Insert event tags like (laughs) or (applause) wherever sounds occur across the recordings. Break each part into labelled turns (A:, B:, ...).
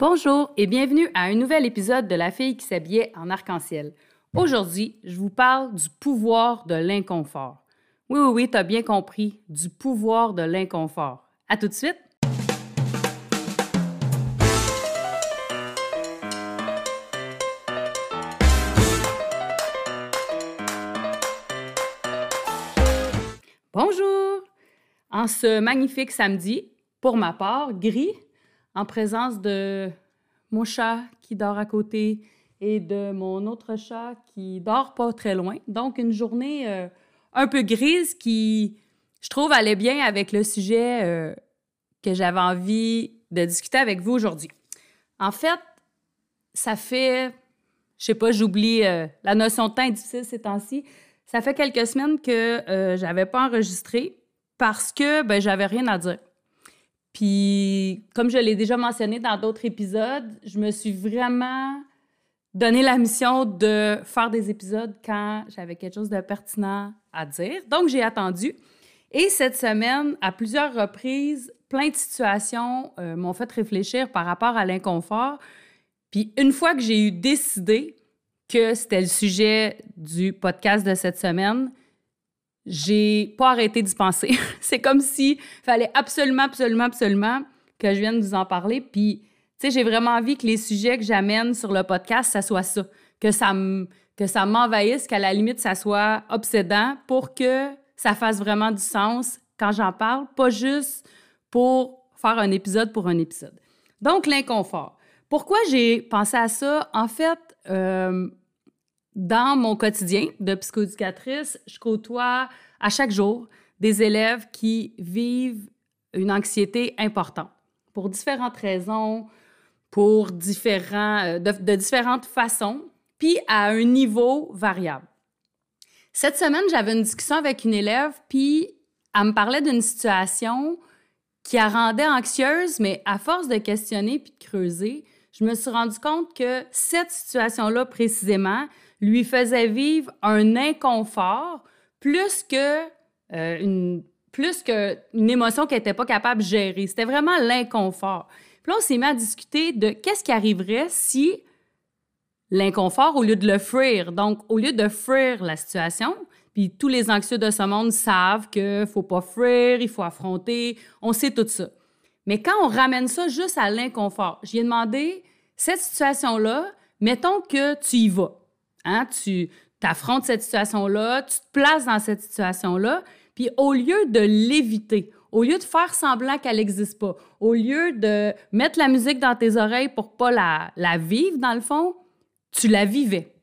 A: Bonjour et bienvenue à un nouvel épisode de La fille qui s'habillait en arc-en-ciel. Aujourd'hui, je vous parle du pouvoir de l'inconfort. Oui, oui, oui, t'as bien compris, du pouvoir de l'inconfort. À tout de suite! Bonjour! En ce magnifique samedi, pour ma part, gris, en présence de mon chat qui dort à côté et de mon autre chat qui dort pas très loin. Donc, une journée euh, un peu grise qui, je trouve, allait bien avec le sujet euh, que j'avais envie de discuter avec vous aujourd'hui. En fait, ça fait, je sais pas, j'oublie, euh, la notion de temps est difficile ces temps-ci. Ça fait quelques semaines que j'avais pas enregistré parce que ben, j'avais rien à dire. Puis, comme je l'ai déjà mentionné dans d'autres épisodes, je me suis vraiment donné la mission de faire des épisodes quand j'avais quelque chose de pertinent à dire. Donc, j'ai attendu. Et cette semaine, à plusieurs reprises, plein de situations euh, m'ont fait réfléchir par rapport à l'inconfort. Puis, une fois que j'ai eu décidé que c'était le sujet du podcast de cette semaine, j'ai pas arrêté d'y penser. (laughs) c'est comme si fallait absolument, absolument, absolument que je vienne vous en parler. Puis, tu sais, j'ai vraiment envie que les sujets que j'amène sur le podcast, ça soit ça. Que ça que ça m'envahisse, qu'à la limite, ça soit obsédant pour que ça fasse vraiment du sens quand j'en parle, pas juste pour faire un épisode pour un épisode. Donc, l'inconfort. Pourquoi j'ai pensé à ça? En fait, euh, dans mon quotidien de psychoéducatrice, je côtoie à chaque jour des élèves qui vivent une anxiété importante pour différentes raisons, pour différents, euh, de, différentes façons, puis à un niveau variable. Cette semaine, j'avais une discussion avec une élève, puis elle me parlait d'une situation qui la rendait anxieuse, mais à force de questionner puis de creuser, je me suis rendu compte que cette situation-là précisément lui faisait vivre un inconfort plus que euh, une plus qu'une émotion qu'elle n'était pas capable de gérer. C'était vraiment l'inconfort. Puis là, on s'est mis à discuter de qu'est-ce qui arriverait si l'inconfort, au lieu de le fuir, donc au lieu de fuir la situation, puis tous les anxieux de ce monde savent qu'il ne faut pas fuir, il faut affronter, on sait tout ça. Mais quand on ramène ça juste à l'inconfort, j'ai demandé, cette situation-là, mettons que tu y vas. Hein, tu affrontes cette situation-là, tu te places dans cette situation-là, puis au lieu de l'éviter, au lieu de faire semblant qu'elle n'existe pas, au lieu de mettre la musique dans tes oreilles pour pas la, vivre, dans le fond, tu la vivais.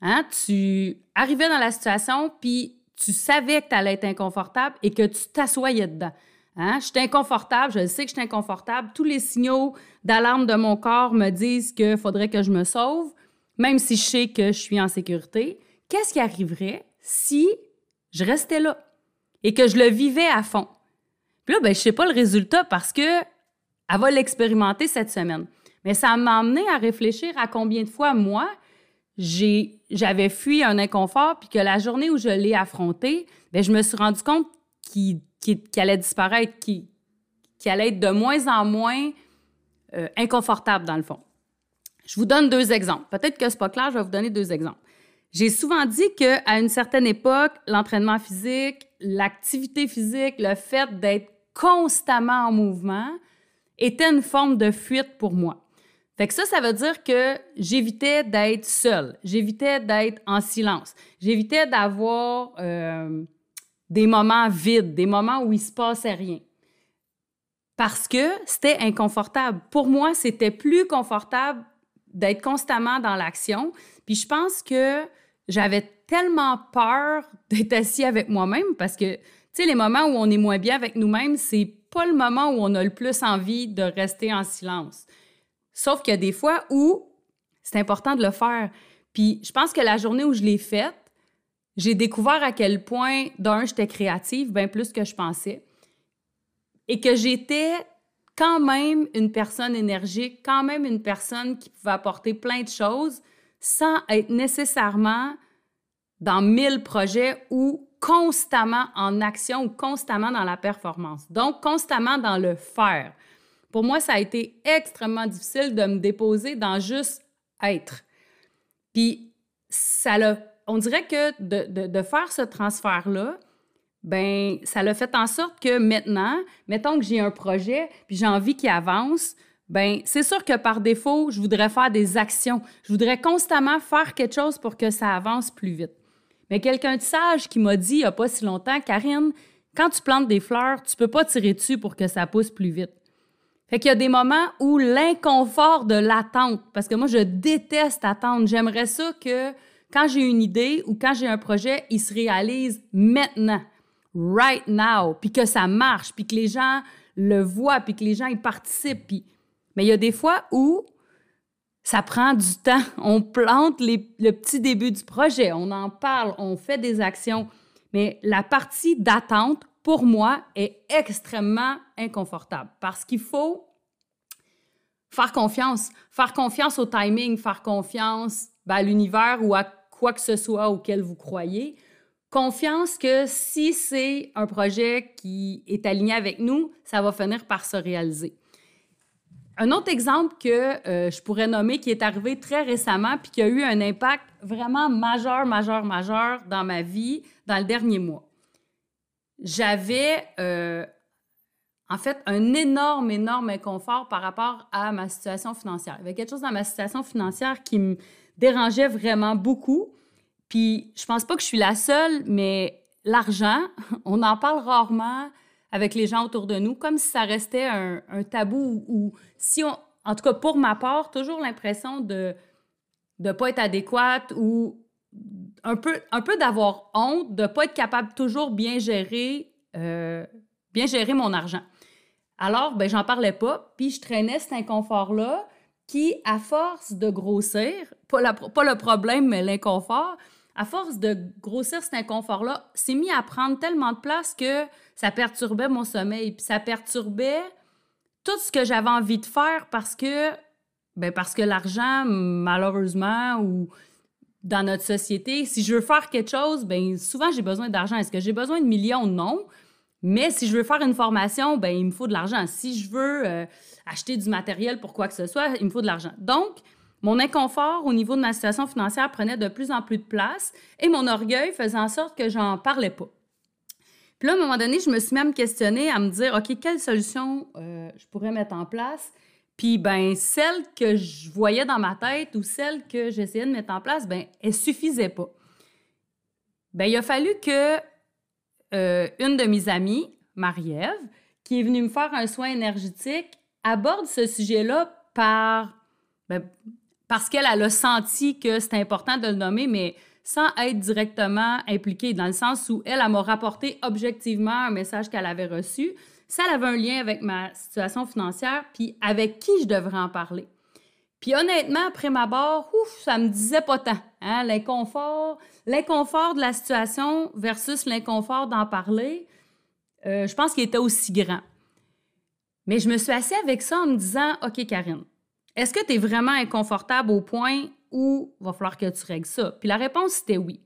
A: Hein? Tu arrivais dans la situation, puis tu savais que tu allais être inconfortable et que tu t'assoyais dedans. Hein? Je suis inconfortable, je sais que je suis inconfortable. Tous les signaux d'alarme de mon corps me disent qu'il faudrait que je me sauve même si je sais que je suis en sécurité, qu'est-ce qui arriverait si je restais là et que je le vivais à fond? Puis là, ben, je sais pas le résultat parce que elle va l'expérimenter cette semaine. Mais ça m'a amené à réfléchir à combien de fois, moi, j'avais fui un inconfort, puis que la journée où je l'ai affronté, bien, je me suis rendu compte qu'il allait disparaître, qu'il allait être de moins en moins euh, inconfortable, dans le fond. Je vous donne deux exemples. Peut-être que c'est pas clair, je vais vous donner deux exemples. J'ai souvent dit qu'à une certaine époque, l'entraînement physique, l'activité physique, le fait d'être constamment en mouvement était une forme de fuite pour moi. Fait que ça, ça veut dire que j'évitais d'être seule, j'évitais d'être en silence, j'évitais d'avoir euh, des moments vides, des moments où il se passait rien. Parce que c'était inconfortable. Pour moi, c'était plus confortable d'être constamment dans l'action. Puis je pense que j'avais tellement peur (laughs) d'être assis avec moi-même parce que, tu sais, les moments où on est moins bien avec nous-mêmes, c'est pas le moment où on a le plus envie de rester en silence. Sauf qu'il y a des fois où c'est important de le faire. Puis je pense que la journée où je l'ai faite, j'ai découvert à quel point, d'un, j'étais créative, bien plus que je pensais, et que j'étais quand même une personne énergique, quand même une personne qui pouvait apporter plein de choses sans être nécessairement dans mille projets ou constamment en action ou constamment dans la performance. Donc, constamment dans le faire. Pour moi, ça a été extrêmement difficile de me déposer dans juste être. Puis, ça l'a, on dirait que de, de, faire ce transfert-là, ben ça l'a fait en sorte que maintenant, mettons que j'ai un projet, puis j'ai envie qu'il avance, ben c'est sûr que par défaut, je voudrais faire des actions. Je voudrais constamment faire quelque chose pour que ça avance plus vite. Mais quelqu'un de sage qui m'a dit il n'y a pas si longtemps, Karine, quand tu plantes des fleurs, tu peux pas tirer dessus pour que ça pousse plus vite. Fait qu'il y a des moments où l'inconfort de l'attente, parce que moi, je déteste attendre. J'aimerais ça que quand j'ai une idée ou quand j'ai un projet, il se réalise maintenant, right now, puis que ça marche, puis que les gens le voient, puis que les gens y participent. Mais il y a des fois où ça prend du temps. (laughs) On plante le petit début du projet, on en parle, on fait des actions. Mais la partie d'attente, pour moi, est extrêmement inconfortable parce qu'il faut faire confiance, faire confiance au timing, faire confiance ben, à l'univers ou à quoi que ce soit auquel vous croyez. Confiance que si c'est un projet qui est aligné avec nous, ça va finir par se réaliser. Un autre exemple que euh, je pourrais nommer qui est arrivé très récemment puis qui a eu un impact vraiment majeur, majeur, majeur dans ma vie dans le dernier mois j'avais euh, en fait un énorme, énorme inconfort par rapport à ma situation financière. Il y avait quelque chose dans ma situation financière qui me dérangeait vraiment beaucoup. Puis je pense pas que je suis la seule, mais l'argent, (laughs) on en parle rarement avec les gens autour de nous, comme si ça restait un, tabou ou si on, en tout cas pour ma part, toujours l'impression de ne pas être adéquate ou un peu, un peu d'avoir honte de ne pas être capable toujours bien gérer, euh, bien gérer mon argent. Alors, ben, j'en parlais pas, puis je traînais cet inconfort-là qui, à force de grossir, pas, pas le problème, mais l'inconfort, à force de grossir cet inconfort-là, s'est mis à prendre tellement de place que ça perturbait mon sommeil, puis ça perturbait tout ce que j'avais envie de faire parce que, ben parce que l'argent, malheureusement, ou dans notre société. Si je veux faire quelque chose, ben souvent j'ai besoin d'argent. Est-ce que j'ai besoin de millions? Non. Mais si je veux faire une formation, ben il me faut de l'argent. Si je veux euh, acheter du matériel pour quoi que ce soit, il me faut de l'argent. Donc, mon inconfort au niveau de ma situation financière prenait de plus en plus de place et mon orgueil faisait en sorte que j'en parlais pas. Puis là, à un moment donné, je me suis même questionnée à me dire, OK, quelle solution euh, je pourrais mettre en place? Puis, ben, celle que je voyais dans ma tête ou celle que j'essayais de mettre en place, ben, elle suffisait pas. Ben, il a fallu que euh, une de mes amies, Marie-Ève, qui est venue me faire un soin énergétique, aborde ce sujet-là par, ben, parce qu'elle a senti que c'était important de le nommer, mais sans être directement impliquée, dans le sens où elle, elle m'a rapporté objectivement un message qu'elle avait reçu ça avait un lien avec ma situation financière, puis avec qui je devrais en parler. Puis honnêtement, après ma barre, ouf, ça me disait pas tant. Hein? L'inconfort, l'inconfort de la situation versus l'inconfort d'en parler, euh, je pense qu'il était aussi grand. Mais je me suis assise avec ça en me disant, OK, Karine, est-ce que tu es vraiment inconfortable au point où il va falloir que tu règles ça? Puis la réponse, c'était oui.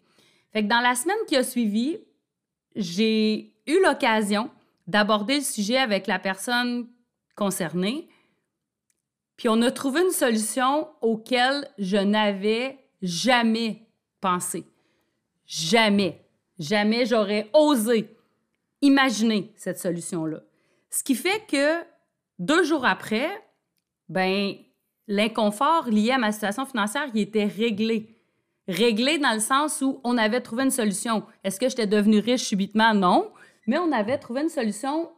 A: Fait que dans la semaine qui a suivi, j'ai eu l'occasion d'aborder le sujet avec la personne concernée. Puis on a trouvé une solution auquel je n'avais jamais pensé. Jamais, jamais j'aurais osé imaginer cette solution-là. Ce qui fait que deux jours après, ben l'inconfort lié à ma situation financière, il était réglé. Réglé dans le sens où on avait trouvé une solution. Est-ce que j'étais devenue riche subitement? Non mais on avait trouvé une solution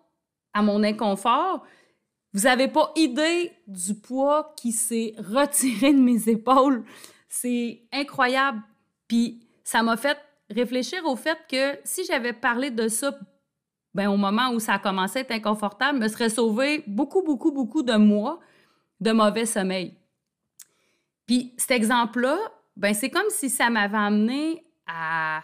A: à mon inconfort. Vous n'avez pas idée du poids qui s'est retiré de mes épaules. C'est incroyable. Puis ça m'a fait réfléchir au fait que si j'avais parlé de ça ben, au moment où ça a commencé à être inconfortable, me serait sauvé beaucoup, beaucoup, beaucoup de mois de mauvais sommeil. Puis cet exemple-là, ben, c'est comme si ça m'avait amené à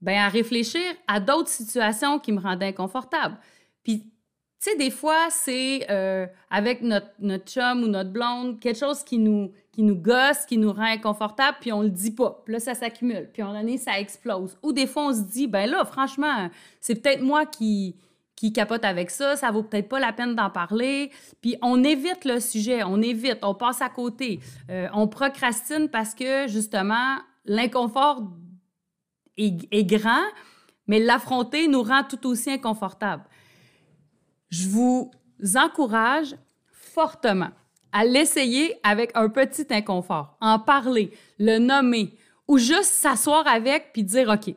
A: ben à réfléchir à d'autres situations qui me rendaient inconfortable. Puis, tu sais, des fois, c'est euh, avec notre, chum ou notre blonde, quelque chose qui nous, qui nous gosse, qui nous rend inconfortable, puis on le dit pas. Là, ça s'accumule. Puis un moment donné, ça explose. Ou des fois, on se dit, ben là, franchement, c'est peut-être moi qui, qui capotent avec ça, ça vaut peut-être pas la peine d'en parler. Puis on évite le sujet, on évite, on passe à côté. Euh, on procrastine parce que justement, l'inconfort est, grand, mais l'affronter nous rend tout aussi inconfortable. Je vous encourage fortement à l'essayer avec un petit inconfort, en parler, le nommer, ou juste s'asseoir avec puis dire OK.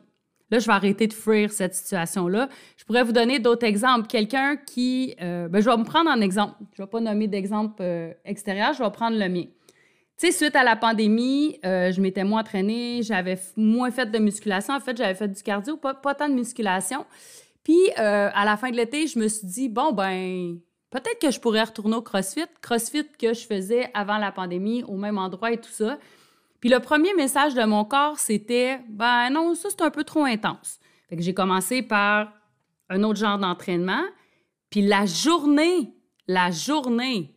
A: Là, je vais arrêter de fuir cette situation-là. Je pourrais vous donner d'autres exemples. Quelqu'un qui... Euh, ben, je vais me prendre en exemple. Je ne vais pas nommer d'exemple euh, extérieur, je vais prendre le mien. Tu sais, suite à la pandémie, euh, je m'étais moins entraînée, j'avais moins fait de musculation. En fait, j'avais fait du cardio, pas, pas tant de musculation. Puis, à la fin de l'été, je me suis dit, bon, ben, peut-être que je pourrais retourner au CrossFit. CrossFit que je faisais avant la pandémie, au même endroit et tout ça. Puis le premier message de mon corps, c'était ben non, ça c'est un peu trop intense. Fait que j'ai commencé par un autre genre d'entraînement. Puis la journée, la journée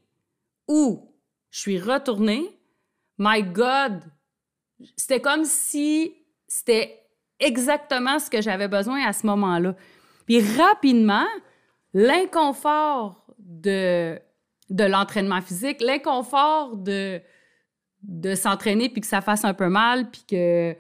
A: où je suis retournée, my God, c'était comme si c'était exactement ce que j'avais besoin à ce moment-là. Puis rapidement, l'inconfort de, de l'entraînement physique, l'inconfort de, de s'entraîner puis que ça fasse un peu mal, puis que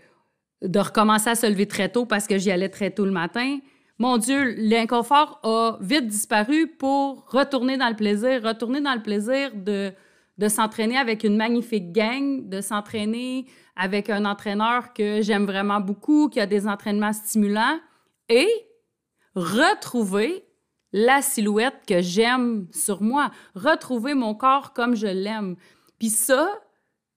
A: de recommencer à se lever très tôt parce que j'y allais très tôt le matin. Mon Dieu, l'inconfort a vite disparu pour retourner dans le plaisir, retourner dans le plaisir de, de s'entraîner avec une magnifique gang, de s'entraîner avec un entraîneur que j'aime vraiment beaucoup, qui a des entraînements stimulants, et retrouver la silhouette que j'aime sur moi, retrouver mon corps comme je l'aime. Puis ça,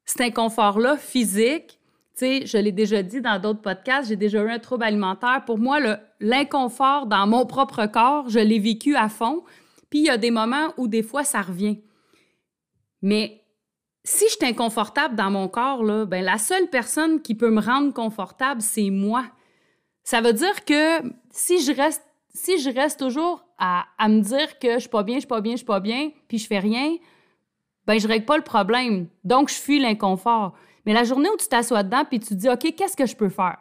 A: cet inconfort-là physique, tu sais, je l'ai déjà dit dans d'autres podcasts, j'ai déjà eu un trouble alimentaire. Pour moi, l'inconfort dans mon propre corps, je l'ai vécu à fond. Puis il y a des moments où des fois ça revient. Mais si je suis inconfortable dans mon corps, là, ben, la seule personne qui peut me rendre confortable, c'est moi. Ça veut dire que si je reste, si je reste toujours à, me dire que je suis pas bien, je suis pas bien, je suis pas bien, puis je fais rien, ben je règle pas le problème. Donc, je fuis l'inconfort. Mais la journée où tu t'assois dedans puis tu te dis, OK, qu'est-ce que je peux faire?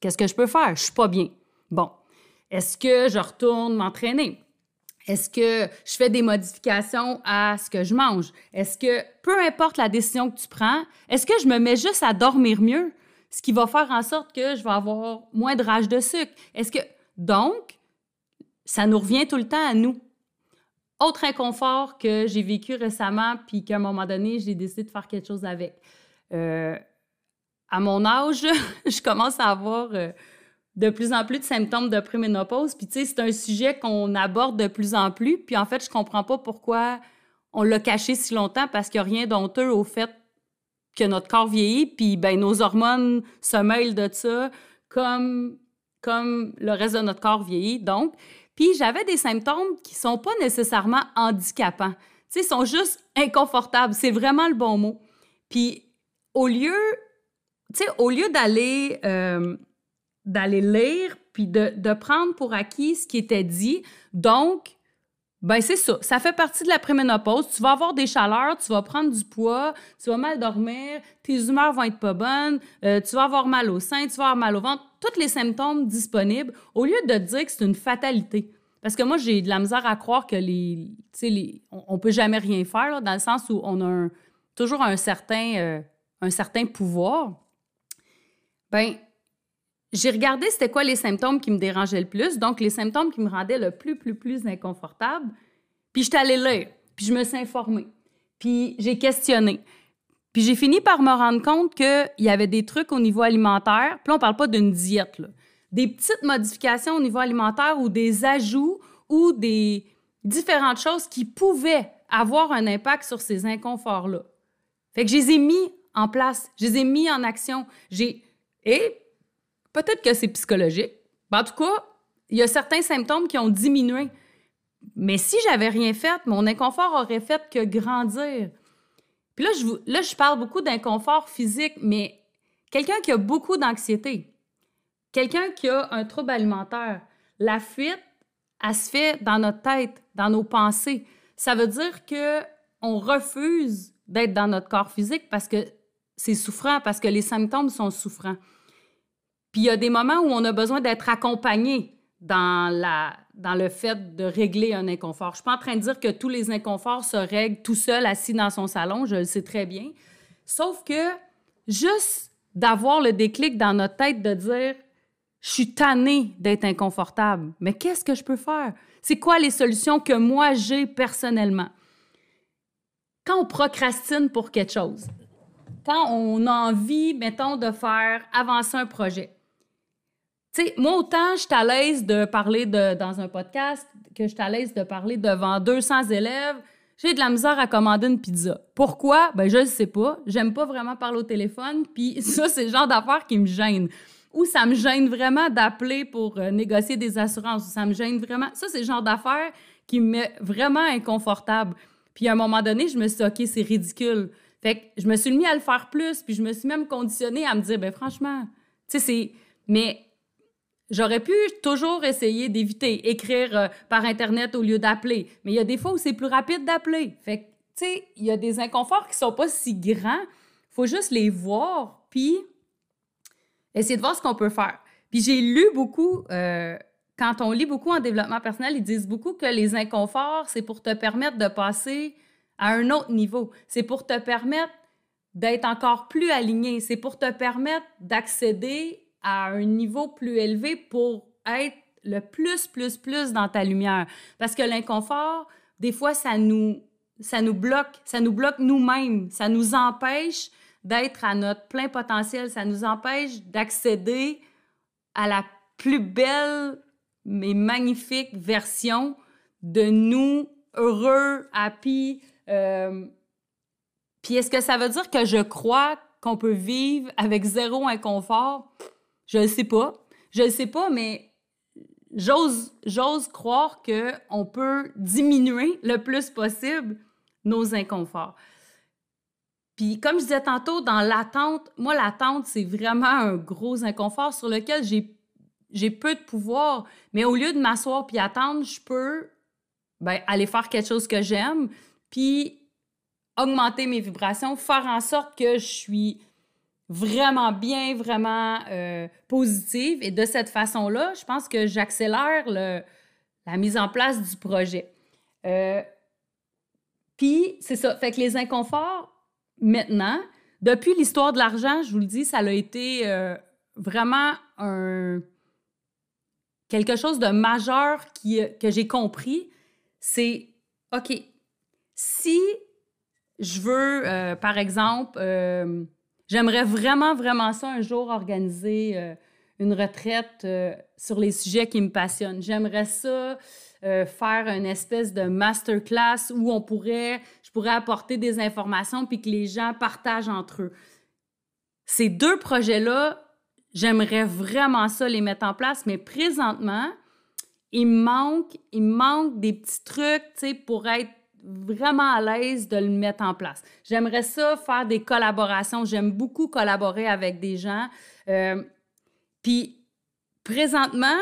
A: Qu'est-ce que je peux faire? Je suis pas bien. Bon. Est-ce que je retourne m'entraîner? Est-ce que je fais des modifications à ce que je mange? Est-ce que, peu importe la décision que tu prends, est-ce que je me mets juste à dormir mieux? Ce qui va faire en sorte que je vais avoir moins de rage de sucre. Est-ce que. Donc, ça nous revient tout le temps à nous. Autre inconfort que j'ai vécu récemment, puis qu'à un moment donné, j'ai décidé de faire quelque chose avec. Euh, à mon âge, (laughs) je commence à avoir euh, de plus en plus de symptômes de préménopause. Puis, tu sais, c'est un sujet qu'on aborde de plus en plus. Puis, en fait, je comprends pas pourquoi on l'a caché si longtemps parce qu'il n'y a rien d'honteux au fait que notre corps vieillit. Puis, ben, nos hormones se mêlent de ça comme, comme le reste de notre corps vieillit. Donc, puis j'avais des symptômes qui sont pas nécessairement handicapants. Tu sais, ils sont juste inconfortables. C'est vraiment le bon mot. Puis au lieu, tu sais, au lieu d'aller euh, d'aller lire puis de, de, prendre pour acquis ce qui était dit, donc ben c'est ça, ça fait partie de la préménopause. Tu vas avoir des chaleurs, tu vas prendre du poids, tu vas mal dormir, tes humeurs vont être pas bonnes, euh, tu vas avoir mal au sein, tu vas avoir mal au ventre, tous les symptômes disponibles, au lieu de dire que c'est une fatalité. Parce que moi, j'ai de la misère à croire que les, on, peut jamais rien faire, dans le sens où on a toujours un certain, euh, un certain pouvoir. Ben, j'ai regardé c'était quoi les symptômes qui me dérangeaient le plus, donc les symptômes qui me rendaient le plus, plus, plus inconfortable. Puis j'étais allée lire, puis je me suis informée, puis j'ai questionné. Puis j'ai fini par me rendre compte qu'il y avait des trucs au niveau alimentaire. Puis là, on parle pas d'une diète, là. Des petites modifications au niveau alimentaire ou des ajouts ou des différentes choses qui pouvaient avoir un impact sur ces inconforts-là. Fait que je les ai mis en place, je les ai mis en action. J'ai... Et Peut-être que c'est psychologique. en tout cas, il y a certains symptômes qui ont diminué. Mais si j'avais rien fait, mon inconfort aurait fait que grandir. Là, je, parle beaucoup d'inconfort physique, mais quelqu'un qui a beaucoup d'anxiété, quelqu'un qui a un trouble alimentaire, la fuite, elle se fait dans notre tête, dans nos pensées. Ça veut dire que on refuse d'être dans notre corps physique parce que c'est souffrant, parce que les symptômes sont souffrants. Puis il y a des moments où on a besoin d'être accompagné dans, la, dans le fait de régler un inconfort. Je suis pas en train de dire que tous les inconforts se règlent tout seul, assis dans son salon, je le sais très bien. Sauf que juste d'avoir le déclic dans notre tête de dire je suis tannée d'être inconfortable, mais qu'est-ce que je peux faire? C'est quoi les solutions que moi j'ai personnellement? Quand on procrastine pour quelque chose, quand on a envie, mettons, de faire avancer un projet, tu sais, moi, autant je suis à l'aise de parler de, dans un podcast que je suis à l'aise de parler devant 200 élèves, j'ai de la misère à commander une pizza. Pourquoi? Ben, je ne sais pas. J'aime pas vraiment parler au téléphone, puis (laughs) ça, c'est le genre d'affaires qui me gêne. Ou ça me gêne vraiment d'appeler pour euh, négocier des assurances. Ça me gêne vraiment. Ça, c'est le genre d'affaires qui me met vraiment inconfortable. Puis à un moment donné, je me suis dit, OK, c'est ridicule. Fait que je me suis mis à le faire plus, puis je me suis même conditionnée à me dire, ben franchement, tu sais, c'est. Mais J'aurais pu toujours essayer d'éviter, écrire euh, par Internet au lieu d'appeler. Mais il y a des fois où c'est plus rapide d'appeler. Fait que, tu sais, il y a des inconforts qui sont pas si grands. faut juste les voir, puis essayer de voir ce qu'on peut faire. Puis j'ai lu beaucoup, euh, quand on lit beaucoup en développement personnel, ils disent beaucoup que les inconforts, c'est pour te permettre de passer à un autre niveau. C'est pour te permettre d'être encore plus aligné. C'est pour te permettre d'accéder à un niveau plus élevé pour être le plus, plus, plus dans ta lumière. Parce que l'inconfort, des fois, ça nous, ça nous bloque, ça nous bloque nous-mêmes, ça nous empêche d'être à notre plein potentiel, ça nous empêche d'accéder à la plus belle mais magnifique version de nous, heureux, happy. Euh, puis est-ce que ça veut dire que je crois qu'on peut vivre avec zéro inconfort? Je ne sais pas. Je ne sais pas, mais j'ose, j'ose croire qu'on peut diminuer le plus possible nos inconforts. Puis, comme je disais tantôt, dans l'attente, moi, l'attente, c'est vraiment un gros inconfort sur lequel j'ai, j'ai peu de pouvoir. Mais au lieu de m'asseoir puis attendre, je peux ben, aller faire quelque chose que j'aime, puis augmenter mes vibrations, faire en sorte que je suis vraiment bien, vraiment euh, positive. Et de cette façon-là, je pense que j'accélère la mise en place du projet. Euh, puis, c'est ça. Fait que les inconforts, maintenant, depuis l'histoire de l'argent, je vous le dis, ça a été euh, vraiment un, quelque chose de majeur qui, que j'ai compris. C'est, OK, si je veux, par exemple, J'aimerais vraiment, vraiment ça un jour organiser euh, une retraite euh, sur les sujets qui me passionnent. J'aimerais ça euh, faire une espèce de masterclass où on pourrait, je pourrais apporter des informations puis que les gens partagent entre eux. Ces deux projets-là, j'aimerais vraiment ça les mettre en place, mais présentement, il manque, il manque des petits trucs, tu sais, pour être vraiment à l'aise de le mettre en place. J'aimerais ça faire des collaborations. J'aime beaucoup collaborer avec des gens. Euh, puis présentement,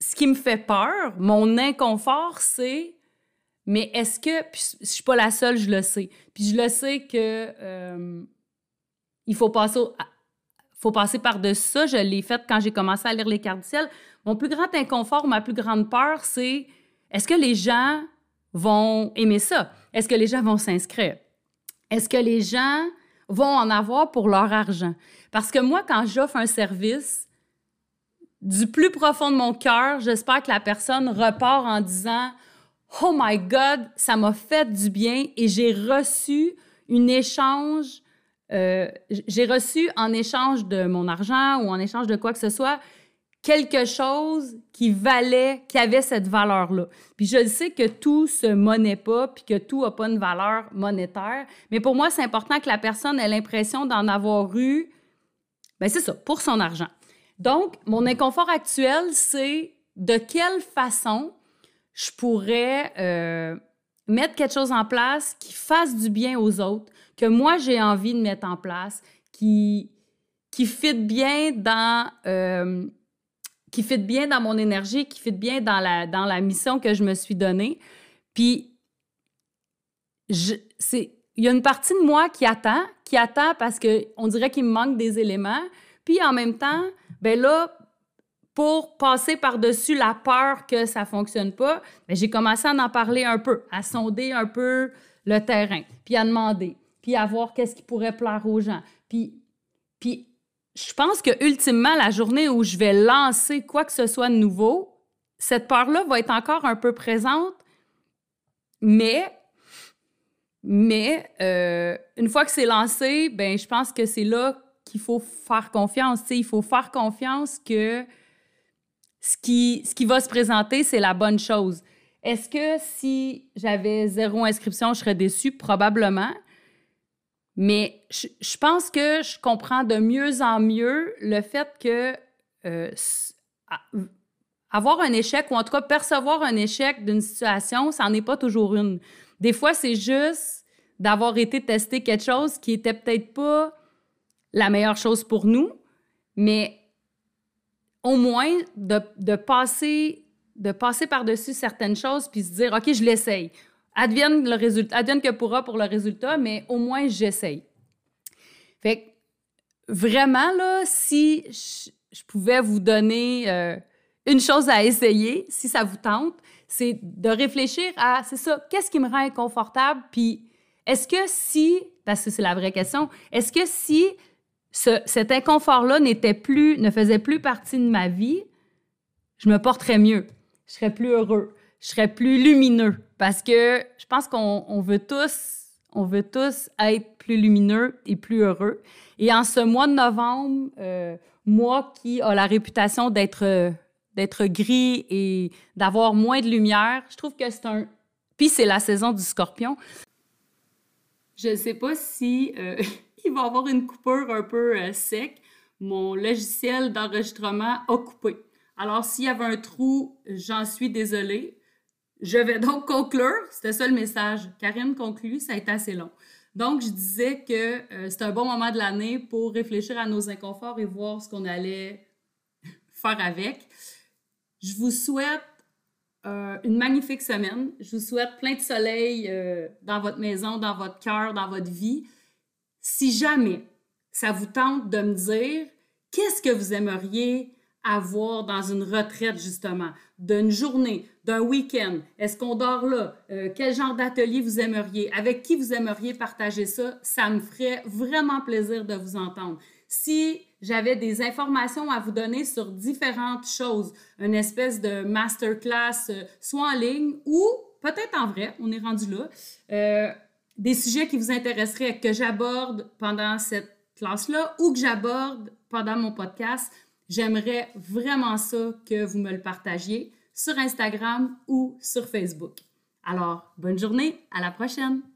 A: ce qui me fait peur, mon inconfort, c'est mais est-ce que puis je suis pas la seule, je le sais. Puis je le sais que euh, il faut passer par-dessus ça. Je l'ai fait quand j'ai commencé à lire les cartes du ciel. Mon plus grand inconfort, ma plus grande peur, c'est est-ce que les gens vont aimer ça? Est-ce que les gens vont s'inscrire? Est-ce que les gens vont en avoir pour leur argent? Parce que moi, quand j'offre un service, du plus profond de mon cœur, j'espère que la personne repart en disant Oh my God, ça m'a fait du bien et j'ai reçu une échange, euh, j'ai reçu en échange de mon argent ou en échange de quoi que ce soit, quelque chose qui valait, qui avait cette valeur-là. Puis je sais que tout se monnaie pas, puis que tout n'a pas une valeur monétaire, mais pour moi, c'est important que la personne ait l'impression d'en avoir eu, ben c'est ça, pour son argent. Donc, mon inconfort actuel, c'est de quelle façon je pourrais euh, mettre quelque chose en place qui fasse du bien aux autres, que moi j'ai envie de mettre en place, qui, qui fit bien dans... Euh, qui fit bien dans mon énergie, qui fit bien dans la, dans la mission que je me suis donnée. Puis, il y a une partie de moi qui attend, qui attend parce qu'on dirait qu'il me manque des éléments. Puis, en même temps, ben là, pour passer par-dessus la peur que ça fonctionne pas, ben, j'ai commencé à en parler un peu, à sonder un peu le terrain, puis à demander, puis à voir qu'est-ce qui pourrait plaire aux gens. Puis, puis je pense que ultimement, la journée où je vais lancer quoi que ce soit de nouveau, cette peur-là va être encore un peu présente, mais mais euh, une fois que c'est lancé, ben je pense que c'est là qu'il faut faire confiance. il faut faire confiance que ce qui, ce qui va se présenter, c'est la bonne chose. Est-ce que si j'avais zéro inscription, je serais déçue? Probablement. Mais je, pense que je comprends de mieux en mieux le fait que euh, avoir un échec, ou en tout cas percevoir un échec d'une situation, ça n'en est pas toujours une. Des fois, c'est juste d'avoir été testé quelque chose qui était peut-être pas la meilleure chose pour nous, mais au moins de, passer, de passer par-dessus certaines choses puis se dire, OK, je l'essaye. Advienne, le résultat, advienne que pourra pour le résultat, mais au moins j'essaye. Fait que vraiment, là, si je, pouvais vous donner euh, une chose à essayer, si ça vous tente, c'est de réfléchir à, c'est ça, qu'est-ce qui me rend inconfortable, puis est-ce que si, parce que c'est la vraie question, est-ce que si cet inconfort-là n'était plus, ne faisait plus partie de ma vie, je me porterais mieux, je serais plus heureux, je serais plus lumineux, parce que je pense qu'on veut tous on veut tous être plus lumineux et plus heureux. Et en ce mois de novembre, euh, moi qui a la réputation d'être d'être gris et d'avoir moins de lumière. Je trouve que c'est un... Puis c'est la saison du scorpion. Je ne sais pas si euh, (laughs) il va avoir une coupure un peu euh, sec. Mon logiciel d'enregistrement a coupé. Alors, s'il y avait un trou, j'en suis désolée. Je vais donc conclure. C'était ça le message. Karine conclut, ça a été assez long. Donc, je disais que euh, c'est un bon moment de l'année pour réfléchir à nos inconforts et voir ce qu'on allait (laughs) faire avec. Je vous souhaite euh, une magnifique semaine. Je vous souhaite plein de soleil euh, dans votre maison, dans votre cœur, dans votre vie. Si jamais ça vous tente de me dire qu'est-ce que vous aimeriez avoir dans une retraite, justement, d'une journée, d'un week-end? Est-ce qu'on dort là? Euh, quel genre d'atelier vous aimeriez? Avec qui vous aimeriez partager ça? Ça me ferait vraiment plaisir de vous entendre. Si j'avais des informations à vous donner sur différentes choses, une espèce de masterclass, euh, soit en ligne ou peut-être en vrai, on est rendu là, euh, des sujets qui vous intéresseraient que j'aborde pendant cette classe-là ou que j'aborde pendant mon podcast, j'aimerais vraiment ça que vous me le partagiez sur Instagram ou sur Facebook. Alors, bonne journée, à la prochaine!